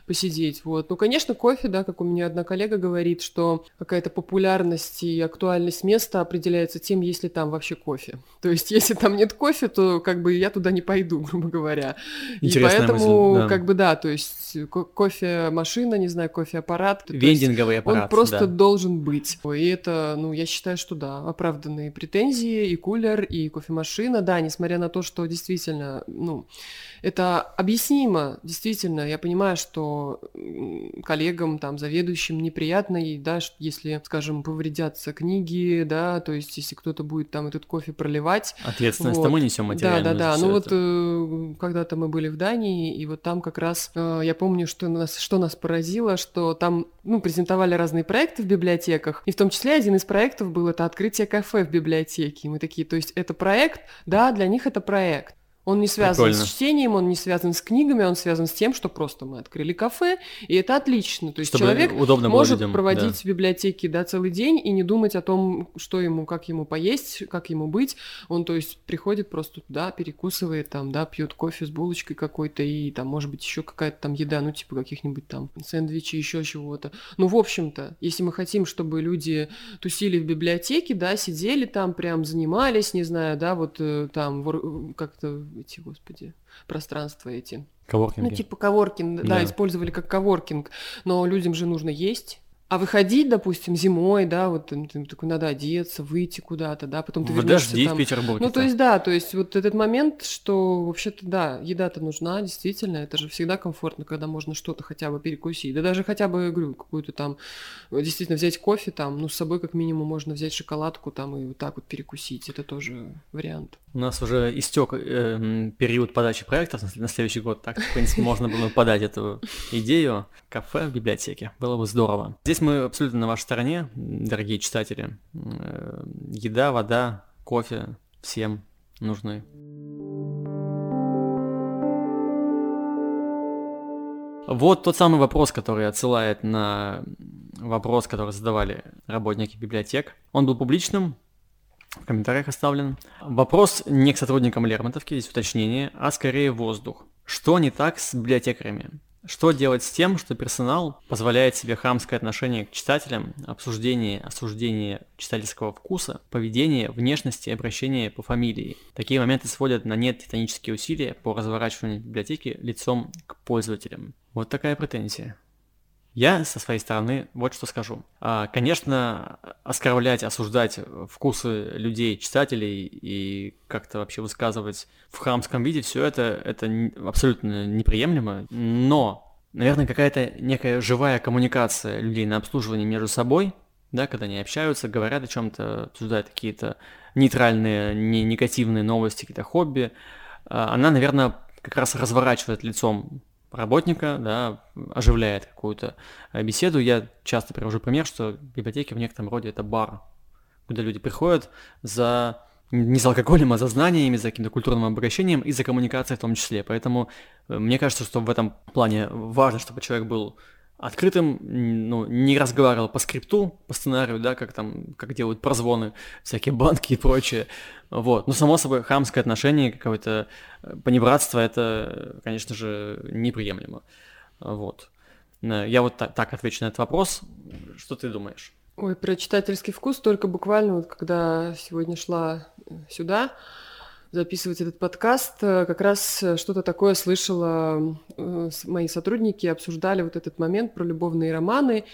посидеть. Вот. Ну, конечно, кофе, да, как у меня одна коллега говорит, что какая-то популярность и актуальность места определяется тем, если там вообще кофе. То есть, если там нет кофе, то как бы я туда не пойду, грубо говоря. Интересная и поэтому, мысль, да. как бы, да, то есть кофемашина, не знаю, кофеаппарат. Вендинговый аппарат, Он просто да. должен быть. И это, ну, я считаю, что да, оправданные претензии, и кулер, и кофемашина, да, несмотря на то, что действительно, ну, это объяснимо, действительно. Я понимаю, что коллегам, там, заведующим неприятно, и, да, если, скажем, повредятся книги, да, то есть если кто-то будет там этот кофе проливать. Ответственность вот. мы несем материальную. Да, да, да. Ну вот э, когда-то мы были в Дании, и вот там как раз э, я помню, что нас, что нас поразило, что там, ну, презентовали разные проекты в библиотеках, и в том числе один из проектов был это открытие кафе в библиотеке. И мы такие, то есть это проект, да, для них это проект. Он не связан Прикольно. с чтением, он не связан с книгами, он связан с тем, что просто мы открыли кафе, и это отлично. То есть Чтобы человек удобно может людям, проводить да. в библиотеке да, целый день и не думать о том, что ему, как ему поесть, как ему быть. Он, то есть, приходит просто туда, перекусывает, там, да, пьет кофе с булочкой какой-то, и там, может быть, еще какая-то там еда, ну, типа каких-нибудь там сэндвичей, еще чего-то. Ну, в общем-то, если мы хотим, чтобы люди тусили в библиотеке, да, сидели там, прям занимались, не знаю, да, вот э, там как-то эти, господи, пространства эти. Коворкинги. Ну, типа коворкинг, да. да, использовали как коворкинг. Но людям же нужно есть. А выходить, допустим, зимой, да, вот ты такой надо одеться, выйти куда-то, да, потом ты в вернешься там. в Петербурге. Ну, то есть, да, то есть вот этот момент, что вообще-то, да, еда-то нужна, действительно, это же всегда комфортно, когда можно что-то хотя бы перекусить. Да даже хотя бы, говорю, какую-то там, действительно взять кофе там, ну, с собой как минимум можно взять шоколадку там и вот так вот перекусить, это тоже вариант. У нас уже истек э, период подачи проектов на следующий год, так, в принципе, можно было подать эту идею. Кафе в библиотеке, было бы здорово. Здесь мы абсолютно на вашей стороне, дорогие читатели. Э, еда, вода, кофе всем нужны. Вот тот самый вопрос, который отсылает на вопрос, который задавали работники библиотек. Он был публичным, в комментариях оставлен. Вопрос не к сотрудникам Лермонтовки, здесь уточнение, а скорее воздух. Что не так с библиотекарями? Что делать с тем, что персонал позволяет себе хамское отношение к читателям, обсуждение, осуждение читательского вкуса, поведение, внешности и обращение по фамилии? Такие моменты сводят на нет титанические усилия по разворачиванию библиотеки лицом к пользователям. Вот такая претензия. Я со своей стороны вот что скажу. А, конечно, оскорблять, осуждать вкусы людей, читателей и как-то вообще высказывать в хамском виде все это, это абсолютно неприемлемо, но, наверное, какая-то некая живая коммуникация людей на обслуживании между собой, да, когда они общаются, говорят о чем-то, обсуждают какие-то нейтральные, не негативные новости, какие-то хобби, а, она, наверное, как раз разворачивает лицом работника, да, оживляет какую-то э, беседу. Я часто привожу пример, что библиотеки в некотором роде это бар, куда люди приходят за не за алкоголем, а за знаниями, за каким-то культурным обращением и за коммуникацией в том числе. Поэтому э, мне кажется, что в этом плане важно, чтобы человек был открытым, ну, не разговаривал по скрипту, по сценарию, да, как там, как делают прозвоны, всякие банки и прочее. Вот. Но, само собой, хамское отношение, какое-то э, понебратство, это, конечно же, неприемлемо. Вот. Э, я вот так, так отвечу на этот вопрос. Что ты думаешь? Ой, про читательский вкус только буквально вот когда сегодня шла э, сюда, записывать этот подкаст, э, как раз э, что-то такое слышала, э, мои сотрудники обсуждали вот этот момент про любовные романы,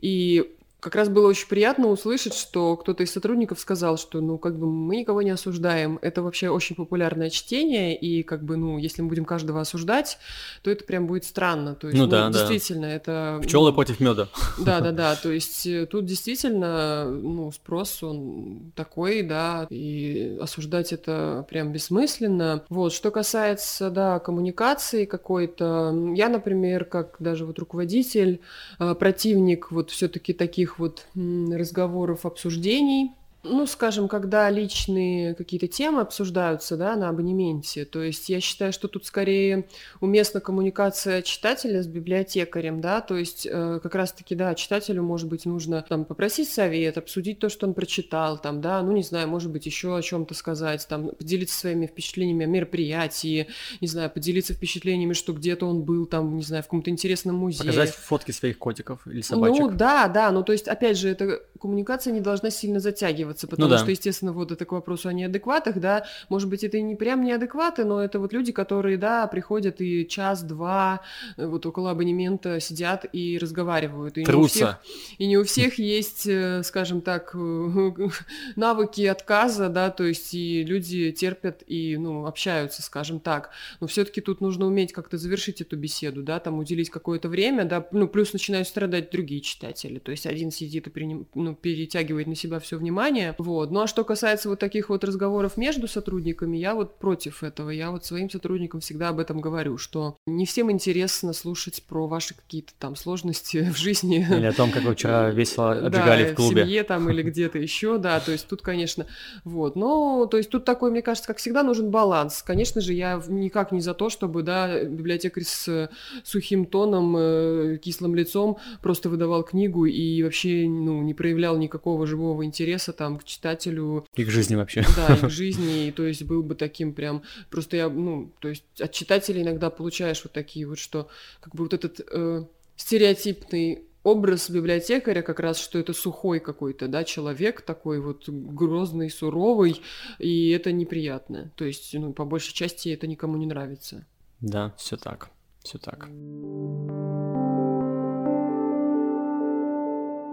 и как раз было очень приятно услышать, что кто-то из сотрудников сказал, что, ну, как бы мы никого не осуждаем. Это вообще очень популярное чтение, и как бы, ну, если мы будем каждого осуждать, то это прям будет странно. То есть, ну, ну да, действительно, да. это... Пчелы ну, против меда. Да, да, да. То есть э, тут действительно, ну, спрос он такой, да, и осуждать это прям бессмысленно. Вот, что касается, да, коммуникации какой-то, я, например, как даже вот руководитель, э, противник вот все-таки таких таких вот разговоров, обсуждений ну, скажем, когда личные какие-то темы обсуждаются, да, на абонементе, то есть я считаю, что тут скорее уместна коммуникация читателя с библиотекарем, да, то есть э, как раз-таки, да, читателю, может быть, нужно там попросить совет, обсудить то, что он прочитал, там, да, ну, не знаю, может быть, еще о чем-то сказать, там, поделиться своими впечатлениями о мероприятии, не знаю, поделиться впечатлениями, что где-то он был, там, не знаю, в каком-то интересном музее. Показать фотки своих котиков или собачек. Ну, да, да, ну, то есть, опять же, эта коммуникация не должна сильно затягиваться, оцениваться, потому ну, да. что, естественно, вот это к вопросу о неадекватах, да, может быть, это и не прям неадекваты, но это вот люди, которые, да, приходят и час-два э, вот около абонемента сидят и разговаривают. И Не у всех, и не у всех есть, э, скажем так, навыки отказа, да, то есть и люди терпят и, ну, общаются, скажем так. Но все-таки тут нужно уметь как-то завершить эту беседу, да, там уделить какое-то время, да, ну, плюс начинают страдать другие читатели, то есть один сидит и приним, ну, перетягивает на себя все внимание. Вот. Ну а что касается вот таких вот разговоров между сотрудниками, я вот против этого. Я вот своим сотрудникам всегда об этом говорю, что не всем интересно слушать про ваши какие-то там сложности в жизни. Или о том, как вы вчера весело отжигали да, в клубе. в семье там или где-то еще, да, то есть тут, конечно, вот. Но, то есть тут такой, мне кажется, как всегда нужен баланс. Конечно же, я никак не за то, чтобы, да, библиотекарь с сухим тоном, э, кислым лицом просто выдавал книгу и вообще, ну, не проявлял никакого живого интереса там к читателю. И к жизни вообще. Да, и к жизни, и, то есть был бы таким прям, просто я, ну, то есть от читателей иногда получаешь вот такие вот, что как бы вот этот э, стереотипный образ библиотекаря как раз, что это сухой какой-то, да, человек такой вот грозный, суровый, и это неприятно. То есть, ну, по большей части это никому не нравится. Да, все так, все так.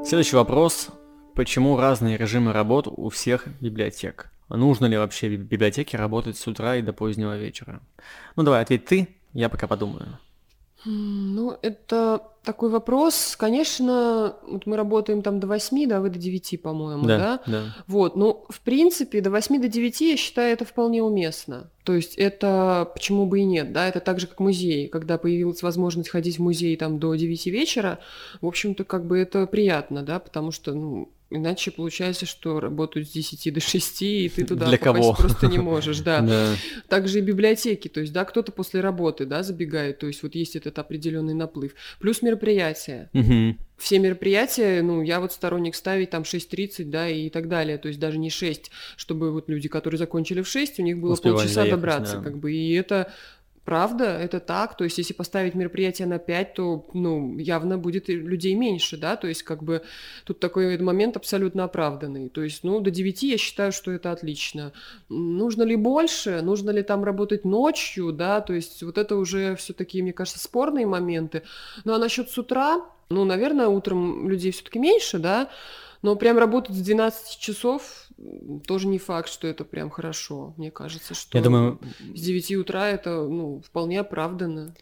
Следующий вопрос Почему разные режимы работ у всех библиотек? Нужно ли вообще в библиотеке работать с утра и до позднего вечера? Ну давай, ответь ты, я пока подумаю. Ну, это такой вопрос. Конечно, вот мы работаем там до 8, да, вы до 9, по-моему, да? Да, да. Вот, ну, в принципе, до 8 до 9, я считаю, это вполне уместно. То есть это почему бы и нет, да, это так же, как музей. Когда появилась возможность ходить в музей там до 9 вечера, в общем-то, как бы это приятно, да, потому что, ну, Иначе получается, что работают с 10 до 6, и ты туда Для попасть кого? просто не можешь, да. да. Также и библиотеки, то есть, да, кто-то после работы, да, забегает, то есть вот есть этот определенный наплыв. Плюс мероприятия. Угу. Все мероприятия, ну, я вот сторонник ставить там 6.30, да, и так далее, то есть даже не 6, чтобы вот люди, которые закончили в 6, у них было Успевали полчаса заехать, добраться, да. как бы, и это Правда, это так. То есть, если поставить мероприятие на 5, то, ну, явно будет людей меньше, да, то есть, как бы, тут такой момент абсолютно оправданный. То есть, ну, до 9 я считаю, что это отлично. Нужно ли больше? Нужно ли там работать ночью, да, то есть, вот это уже все такие, мне кажется, спорные моменты. Ну, а насчет с утра, Ну, наверное, утром людей все-таки меньше, да, но прям работать с 12 часов тоже не факт, что это прям хорошо. Мне кажется, что Я думаю... с 9 утра это ну, вполне оправданно.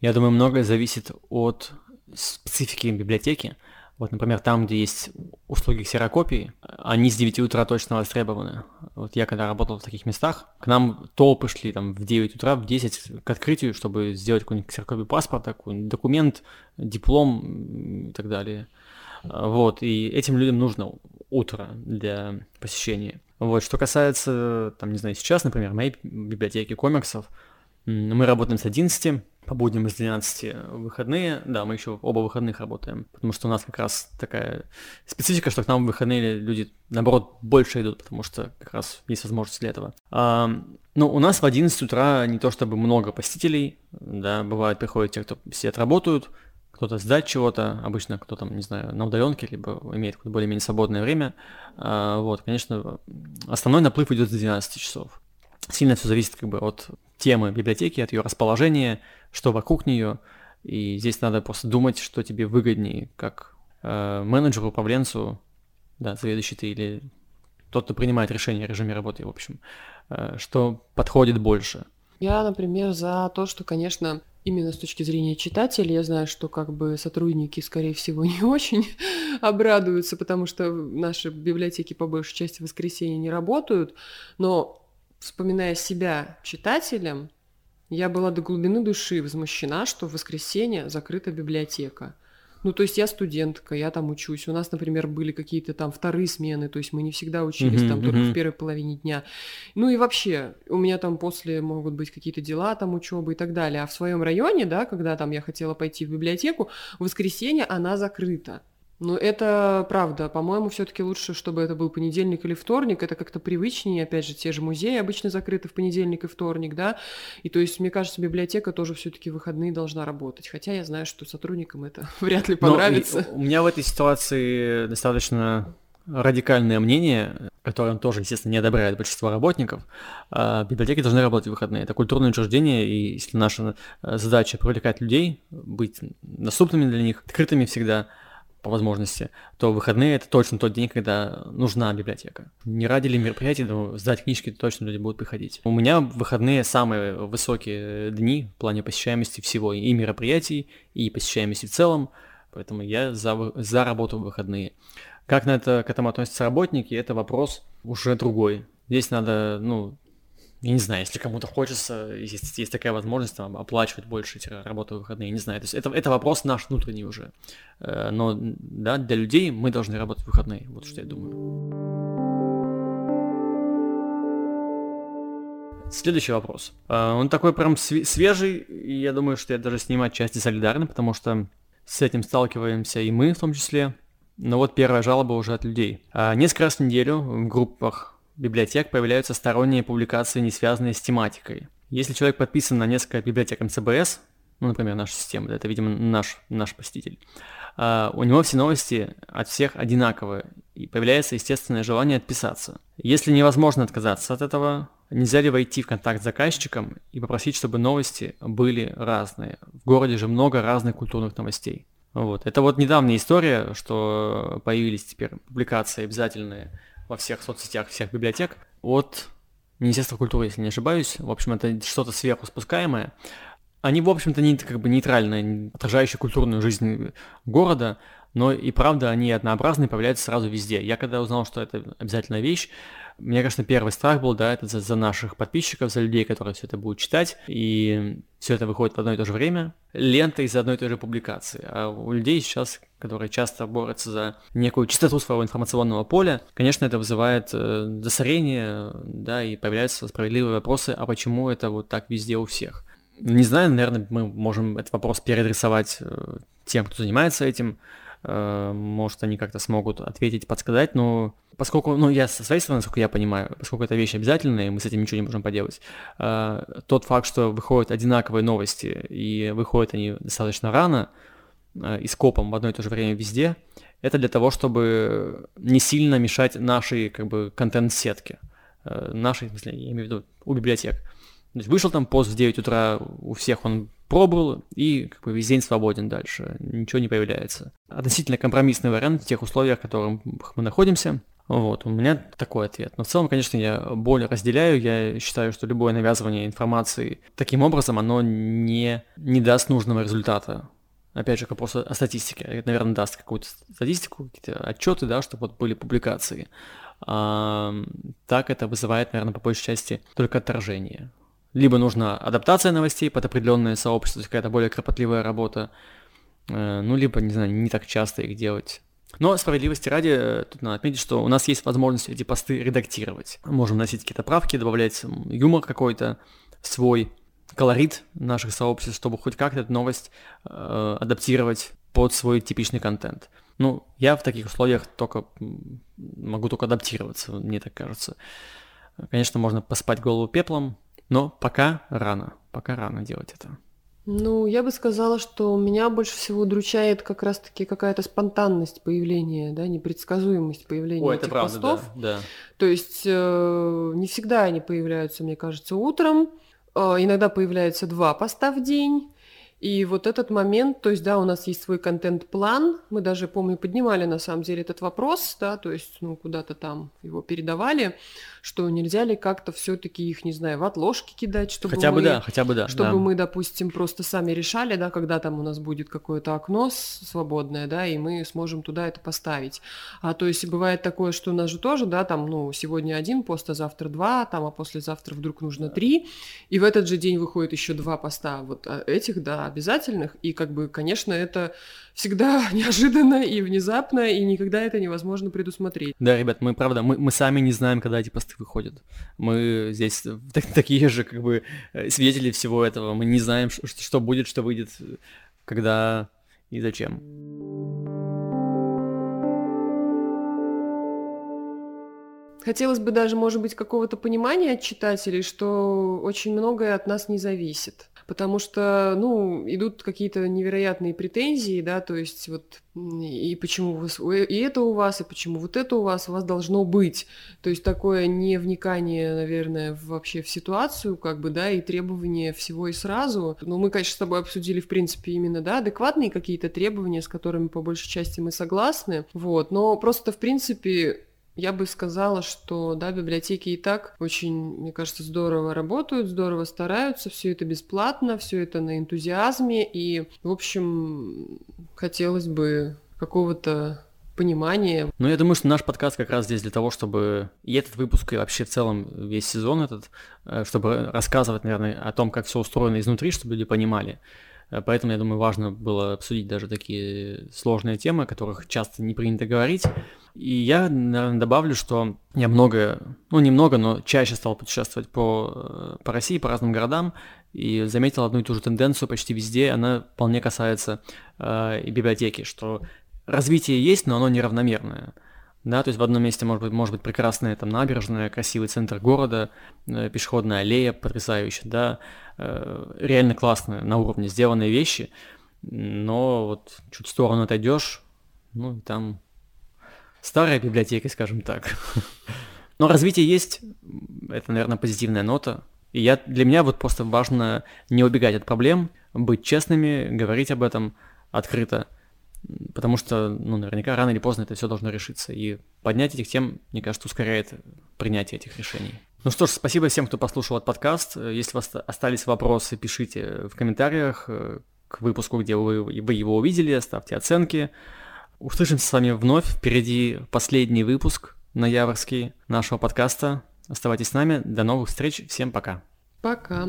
Я думаю, многое зависит от специфики библиотеки. Вот, например, там, где есть услуги ксерокопии, они с 9 утра точно востребованы. Вот я когда работал в таких местах, к нам толпы шли там в 9 утра, в 10 к открытию, чтобы сделать какой-нибудь ксерокопию паспорта, какой-нибудь документ, диплом и так далее. Вот, и этим людям нужно утро для посещения. Вот, что касается, там, не знаю, сейчас, например, моей библиотеки комиксов, мы работаем с 11 по будням с 12 выходные. Да, мы еще оба выходных работаем, потому что у нас как раз такая специфика, что к нам в выходные люди, наоборот, больше идут, потому что как раз есть возможность для этого. А, ну, у нас в 11 утра не то чтобы много посетителей, да, бывает приходят те, кто все отработают, кто-то сдать чего-то, обычно кто там, не знаю, на удаленке, либо имеет более-менее свободное время. А, вот, конечно, основной наплыв идет с 12 часов. Сильно все зависит как бы от темы библиотеки, от ее расположения, что вокруг нее. И здесь надо просто думать, что тебе выгоднее, как э, менеджеру, управленцу, да, заведующий ты или тот, кто принимает решение о режиме работы, в общем, э, что подходит больше. Я, например, за то, что, конечно, именно с точки зрения читателя, я знаю, что как бы сотрудники, скорее всего, не очень обрадуются, потому что наши библиотеки по большей части в воскресенье не работают, но вспоминая себя читателем, я была до глубины души возмущена, что в воскресенье закрыта библиотека. Ну, то есть я студентка, я там учусь. У нас, например, были какие-то там вторые смены, то есть мы не всегда учились mm-hmm, там только mm-hmm. в первой половине дня. Ну и вообще, у меня там после могут быть какие-то дела, там учебы и так далее. А в своем районе, да, когда там я хотела пойти в библиотеку, в воскресенье она закрыта. Ну, это правда. По-моему, все-таки лучше, чтобы это был понедельник или вторник. Это как-то привычнее. Опять же, те же музеи обычно закрыты в понедельник и вторник, да. И то есть, мне кажется, библиотека тоже все-таки выходные должна работать. Хотя я знаю, что сотрудникам это вряд ли понравится. Но у меня в этой ситуации достаточно радикальное мнение, которое он тоже, естественно, не одобряет большинство работников, а, библиотеки должны работать в выходные. Это культурное учреждение, и если наша э, задача привлекать людей, быть доступными для них, открытыми всегда – по возможности, то выходные это точно тот день, когда нужна библиотека. Не ради ли мероприятий, но сдать книжки точно люди будут приходить. У меня выходные самые высокие дни в плане посещаемости всего, и мероприятий, и посещаемости в целом, поэтому я за, за работу в выходные. Как на это, к этому относятся работники, это вопрос уже другой. Здесь надо, ну, я не знаю, если кому-то хочется, есть, есть такая возможность там, оплачивать больше эти работы в выходные, не знаю. То есть это, это вопрос наш внутренний уже. Э, но да, для людей мы должны работать в выходные. Вот что я думаю. Следующий вопрос. Э, он такой прям свежий, и я думаю, что я даже с ним отчасти солидарен, потому что с этим сталкиваемся и мы в том числе. Но вот первая жалоба уже от людей. Э, несколько раз в неделю в группах библиотек появляются сторонние публикации, не связанные с тематикой. Если человек подписан на несколько библиотек МЦБС, ну, например, наша система, да, это, видимо, наш, наш посетитель, Uh, у него все новости от всех одинаковые, и появляется естественное желание отписаться. Если невозможно отказаться от этого, нельзя ли войти в контакт с заказчиком и попросить, чтобы новости были разные? В городе же много разных культурных новостей. Вот. Это вот недавняя история, что появились теперь публикации обязательные во всех соцсетях, всех библиотек от Министерства культуры, если не ошибаюсь. В общем, это что-то сверху спускаемое. Они, в общем-то, не как бы нейтральные, отражающие культурную жизнь города, но и правда они однообразные, появляются сразу везде. Я когда узнал, что это обязательная вещь, мне, конечно, первый страх был, да, это за, за наших подписчиков, за людей, которые все это будут читать, и все это выходит в одно и то же время, лента из одной и той же публикации. А у людей сейчас, которые часто борются за некую чистоту своего информационного поля, конечно, это вызывает э, засорение, да, и появляются справедливые вопросы, а почему это вот так везде у всех. Не знаю, наверное, мы можем этот вопрос переадресовать э, тем, кто занимается этим, может, они как-то смогут ответить, подсказать, но поскольку, ну, я со своей стороны, насколько я понимаю, поскольку это вещь обязательная, мы с этим ничего не можем поделать, э, тот факт, что выходят одинаковые новости, и выходят они достаточно рано, э, и скопом в одно и то же время везде, это для того, чтобы не сильно мешать нашей, как бы, контент-сетке, нашей, в смысле, я имею в виду, у библиотек. То есть вышел там пост в 9 утра, у всех он пробовал, и как бы весь день свободен дальше, ничего не появляется. Относительно компромиссный вариант в тех условиях, в которых мы находимся. Вот, у меня такой ответ. Но в целом, конечно, я более разделяю. Я считаю, что любое навязывание информации таким образом, оно не, не даст нужного результата. Опять же, вопрос о статистике. Это, наверное, даст какую-то статистику, какие-то отчеты, да, чтобы вот были публикации. А, так это вызывает, наверное, по большей части только отторжение. Либо нужна адаптация новостей под определенное сообщество, то есть какая-то более кропотливая работа, э, ну, либо, не знаю, не так часто их делать. Но справедливости ради, э, тут надо отметить, что у нас есть возможность эти посты редактировать. Можем вносить какие-то правки, добавлять юмор какой-то, свой колорит наших сообществ, чтобы хоть как-то эту новость э, адаптировать под свой типичный контент. Ну, я в таких условиях только могу только адаптироваться, мне так кажется. Конечно, можно поспать голову пеплом, но пока рано, пока рано делать это. Ну, я бы сказала, что меня больше всего удручает как раз-таки какая-то спонтанность появления, да, непредсказуемость появления О, этих это правда, постов. Да, да. То есть э, не всегда они появляются, мне кажется, утром. Э, иногда появляется два поста в день. И вот этот момент, то есть, да, у нас есть свой контент-план, мы даже, помню, поднимали на самом деле этот вопрос, да, то есть, ну, куда-то там его передавали, что нельзя ли как-то все-таки их, не знаю, в отложки кидать, чтобы хотя мы, бы да, хотя бы да, чтобы да. мы, допустим, просто сами решали, да, когда там у нас будет какое-то окно свободное, да, и мы сможем туда это поставить. А то есть бывает такое, что у нас же тоже, да, там, ну, сегодня один пост, а завтра два, там, а послезавтра вдруг нужно три, и в этот же день выходит еще два поста вот а этих, да, обязательных, и как бы, конечно, это всегда неожиданно и внезапно, и никогда это невозможно предусмотреть. Да, ребят, мы, правда, мы, мы сами не знаем, когда эти посты выходят. Мы здесь так, такие же, как бы, э, свидетели всего этого. Мы не знаем, что, что будет, что выйдет, когда и зачем. Хотелось бы даже, может быть, какого-то понимания от читателей, что очень многое от нас не зависит потому что, ну, идут какие-то невероятные претензии, да, то есть вот и почему вас, и это у вас, и почему вот это у вас, у вас должно быть. То есть такое не вникание, наверное, вообще в ситуацию, как бы, да, и требования всего и сразу. Ну, мы, конечно, с тобой обсудили, в принципе, именно, да, адекватные какие-то требования, с которыми по большей части мы согласны, вот, но просто, в принципе, я бы сказала, что да, библиотеки и так очень, мне кажется, здорово работают, здорово стараются, все это бесплатно, все это на энтузиазме, и, в общем, хотелось бы какого-то понимания. Ну, я думаю, что наш подкаст как раз здесь для того, чтобы и этот выпуск, и вообще в целом весь сезон этот, э, чтобы рассказывать, наверное, о том, как все устроено изнутри, чтобы люди понимали. Э, поэтому, я думаю, важно было обсудить даже такие сложные темы, о которых часто не принято говорить. И я, наверное, добавлю, что я много, ну немного, но чаще стал путешествовать по, э, по России, по разным городам, и заметил одну и ту же тенденцию почти везде, она вполне касается э, и библиотеки, что развитие есть, но оно неравномерное. Да, то есть в одном месте может быть, может быть прекрасная там набережная, красивый центр города, э, пешеходная аллея потрясающая, да, э, реально классные на уровне сделанные вещи, но вот чуть в сторону отойдешь, ну, там старая библиотека, скажем так. Но развитие есть, это, наверное, позитивная нота. И я, для меня вот просто важно не убегать от проблем, быть честными, говорить об этом открыто, потому что, ну, наверняка рано или поздно это все должно решиться. И поднять этих тем, мне кажется, ускоряет принятие этих решений. Ну что ж, спасибо всем, кто послушал этот подкаст. Если у вас остались вопросы, пишите в комментариях к выпуску, где вы, вы его увидели, ставьте оценки. Услышимся с вами вновь. Впереди последний выпуск ноябрьский нашего подкаста. Оставайтесь с нами. До новых встреч. Всем пока. Пока.